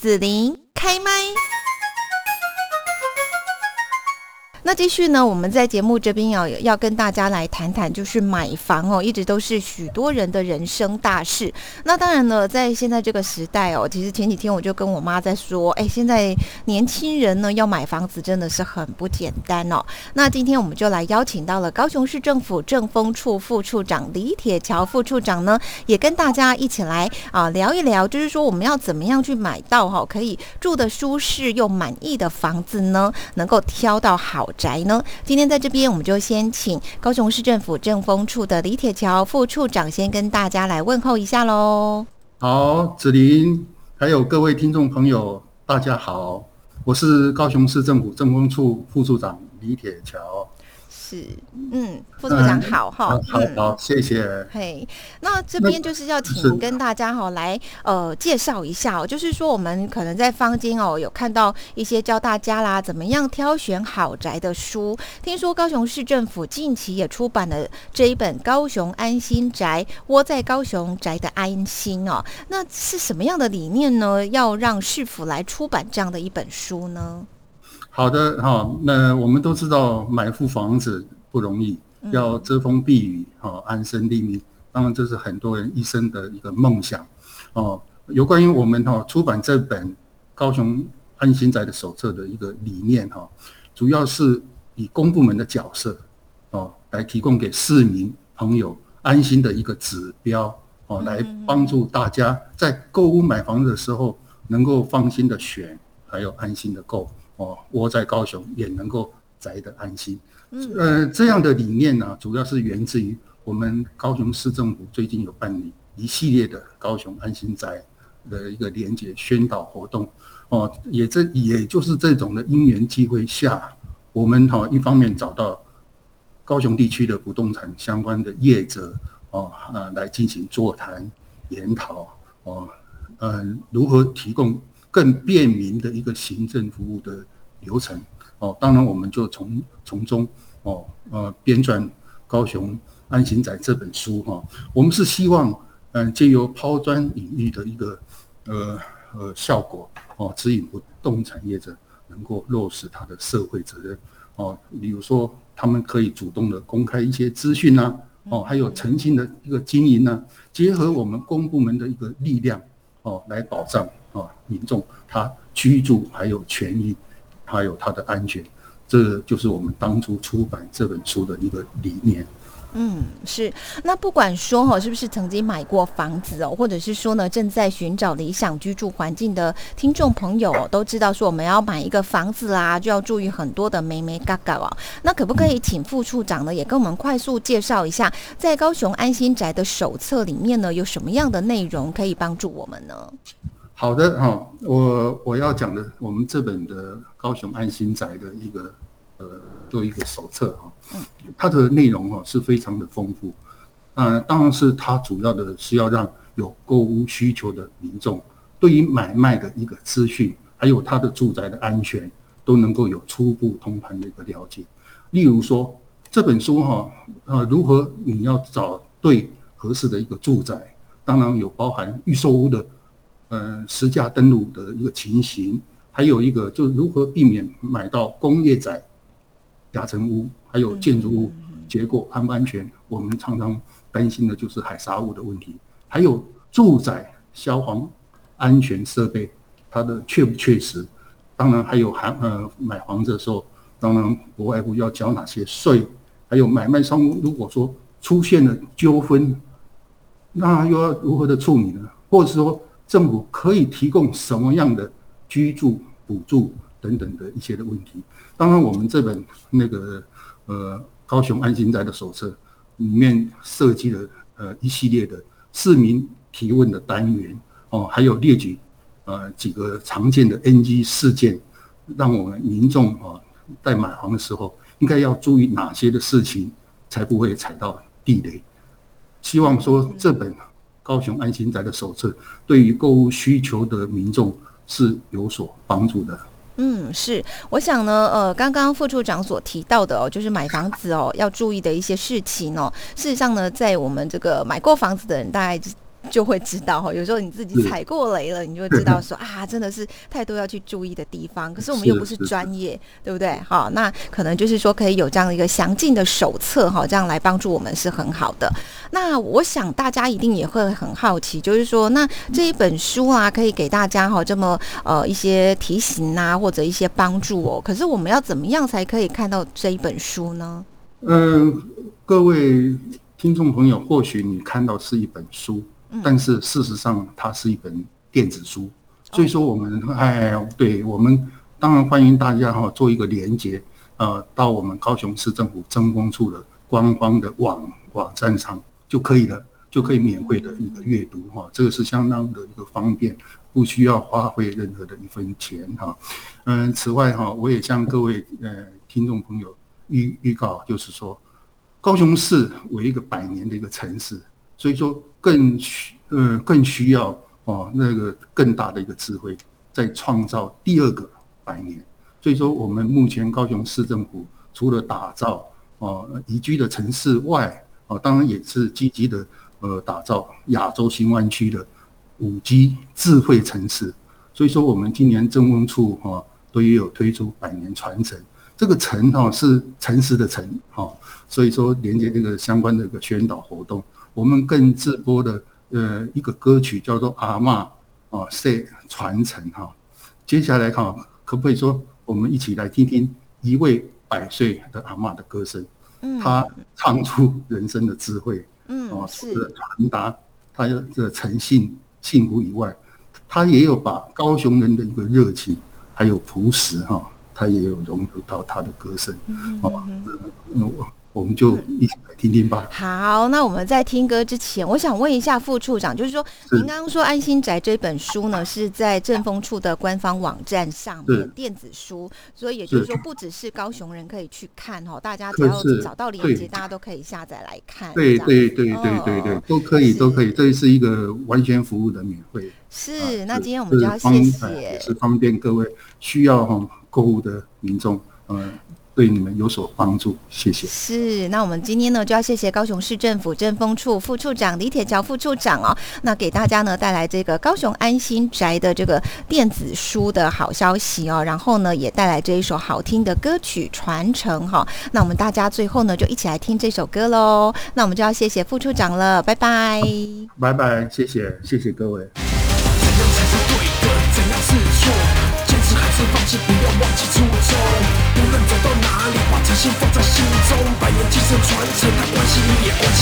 子琳开麦。那继续呢？我们在节目这边要要跟大家来谈谈，就是买房哦，一直都是许多人的人生大事。那当然呢，在现在这个时代哦，其实前几天我就跟我妈在说，哎，现在年轻人呢要买房子真的是很不简单哦。那今天我们就来邀请到了高雄市政府政风处副处长李铁桥副处长呢，也跟大家一起来啊聊一聊，就是说我们要怎么样去买到哈可以住的舒适又满意的房子呢？能够挑到好。宅呢？今天在这边，我们就先请高雄市政府政风处的李铁桥副处长先跟大家来问候一下喽。好，子林，还有各位听众朋友，大家好，我是高雄市政府政风处副处长李铁桥。是，嗯，副处长好哈，好，好，谢谢。嘿，那这边就是要请跟大家哈来呃介绍一下哦，就是说我们可能在坊间哦有看到一些教大家啦怎么样挑选好宅的书。听说高雄市政府近期也出版了这一本《高雄安心宅》，窝在高雄宅的安心哦，那是什么样的理念呢？要让市府来出版这样的一本书呢？好的哈，那我们都知道买副房子不容易，要遮风避雨哈，安身立命，当然这是很多人一生的一个梦想哦。有关于我们哈出版这本高雄安心宅的手册的一个理念哈，主要是以公部门的角色哦，来提供给市民朋友安心的一个指标哦，来帮助大家在购物买房子的时候能够放心的选，还有安心的购。哦，窝在高雄也能够宅得安心。嗯，呃，这样的理念呢，主要是源自于我们高雄市政府最近有办理一系列的高雄安心宅的一个连接宣导活动。哦，也这也就是这种的因缘机会下，我们哈一方面找到高雄地区的不动产相关的业者哦啊来进行座谈研讨哦，嗯，如何提供。更便民的一个行政服务的流程。哦，当然我们就从从中哦呃编撰《高雄安行仔》这本书哈，我们是希望嗯借由抛砖引玉的一个呃呃效果哦，指引不动产业者能够落实他的社会责任。哦，比如说他们可以主动的公开一些资讯呐哦，还有诚信的一个经营呢，结合我们公部门的一个力量哦来保障。啊，民众他居住还有权益，还有他的安全，这就是我们当初出版这本书的一个理念。嗯，是。那不管说哈，是不是曾经买过房子哦，或者是说呢，正在寻找理想居住环境的听众朋友，都知道说我们要买一个房子啦，就要注意很多的眉眉嘎嘎哦。那可不可以请副处长呢，也跟我们快速介绍一下，在高雄安心宅的手册里面呢，有什么样的内容可以帮助我们呢？好的哈，我我要讲的，我们这本的高雄安心宅的一个呃，做一个手册哈，它的内容哈是非常的丰富，嗯，当然是它主要的是要让有购物需求的民众对于买卖的一个资讯，还有他的住宅的安全都能够有初步通盘的一个了解。例如说这本书哈，呃，如何你要找对合适的一个住宅，当然有包含预售屋的。呃，实价登录的一个情形，还有一个就是如何避免买到工业宅、夹层屋，还有建筑物结构安不安全？我们常常担心的就是海沙物的问题，还有住宅消防安全设备它的确不确实？当然还有还呃买房子的时候，当然不外乎要交哪些税？还有买卖双方如果说出现了纠纷，那又要如何的处理呢？或者说？政府可以提供什么样的居住补助等等的一些的问题？当然，我们这本那个呃高雄安心宅的手册里面设计了呃一系列的市民提问的单元哦，还有列举呃几个常见的 NG 事件，让我们民众啊在买房的时候应该要注意哪些的事情，才不会踩到地雷。希望说这本。高雄安心宅的手册对于购物需求的民众是有所帮助的。嗯，是，我想呢，呃，刚刚副处长所提到的哦，就是买房子哦要注意的一些事情哦。事实上呢，在我们这个买过房子的人，大概。就会知道哈。有时候你自己踩过雷了，你就会知道 说啊，真的是太多要去注意的地方。可是我们又不是专业，对不对？好，那可能就是说可以有这样的一个详尽的手册哈，这样来帮助我们是很好的。那我想大家一定也会很好奇，就是说那这一本书啊，可以给大家哈这么呃一些提醒啊，或者一些帮助哦。可是我们要怎么样才可以看到这一本书呢？嗯，各位听众朋友，或许你看到是一本书，但是事实上它是一本电子书。所以说，我们哎，对我们当然欢迎大家哈做一个连接，呃，到我们高雄市政府政风处的官方的网网站上就可以了，就可以免费的一个阅读哈。这个是相当的一个方便，不需要花费任何的一分钱哈。嗯，此外哈，我也向各位呃听众朋友。预预告就是说，高雄市为一个百年的一个城市，所以说更需呃更需要哦那个更大的一个智慧，在创造第二个百年。所以说，我们目前高雄市政府除了打造哦宜居的城市外，哦当然也是积极的呃打造亚洲新湾区的五 G 智慧城市。所以说，我们今年政风处哈都也有推出百年传承。这个诚哈是诚实的诚哈，所以说连接这个相关的一个宣导活动，我们更直播的呃一个歌曲叫做阿嬷啊，say 传承哈。接下来哈，可不可以说我们一起来听听一位百岁的阿嬷的歌声？嗯，她唱出人生的智慧，嗯，哦，是传达她的诚信幸福以外，她也有把高雄人的一个热情还有朴实哈。他也有融入到他的歌声，好吧？那我我们就一起来听听吧。好，那我们在听歌之前，我想问一下副处长，就是说，您刚刚说《安心宅》这本书呢，是在正风处的官方网站上面电子书，所以也就是说，不只是高雄人可以去看哈，大家只要找到链接，大家都可以下载来看。对对对对对对，都可以都可以，这是一个完全服务的免费。是，那今天我们就要谢谢，是方便各位需要哈。购物的民众，嗯，对你们有所帮助，谢谢。是，那我们今天呢，就要谢谢高雄市政府政风处副处长李铁桥副处长哦，那给大家呢带来这个高雄安心宅的这个电子书的好消息哦，然后呢也带来这一首好听的歌曲传承哈。那我们大家最后呢就一起来听这首歌喽。那我们就要谢谢副处长了，拜拜，拜拜，谢谢，谢谢各位。传承，他关心你也关心。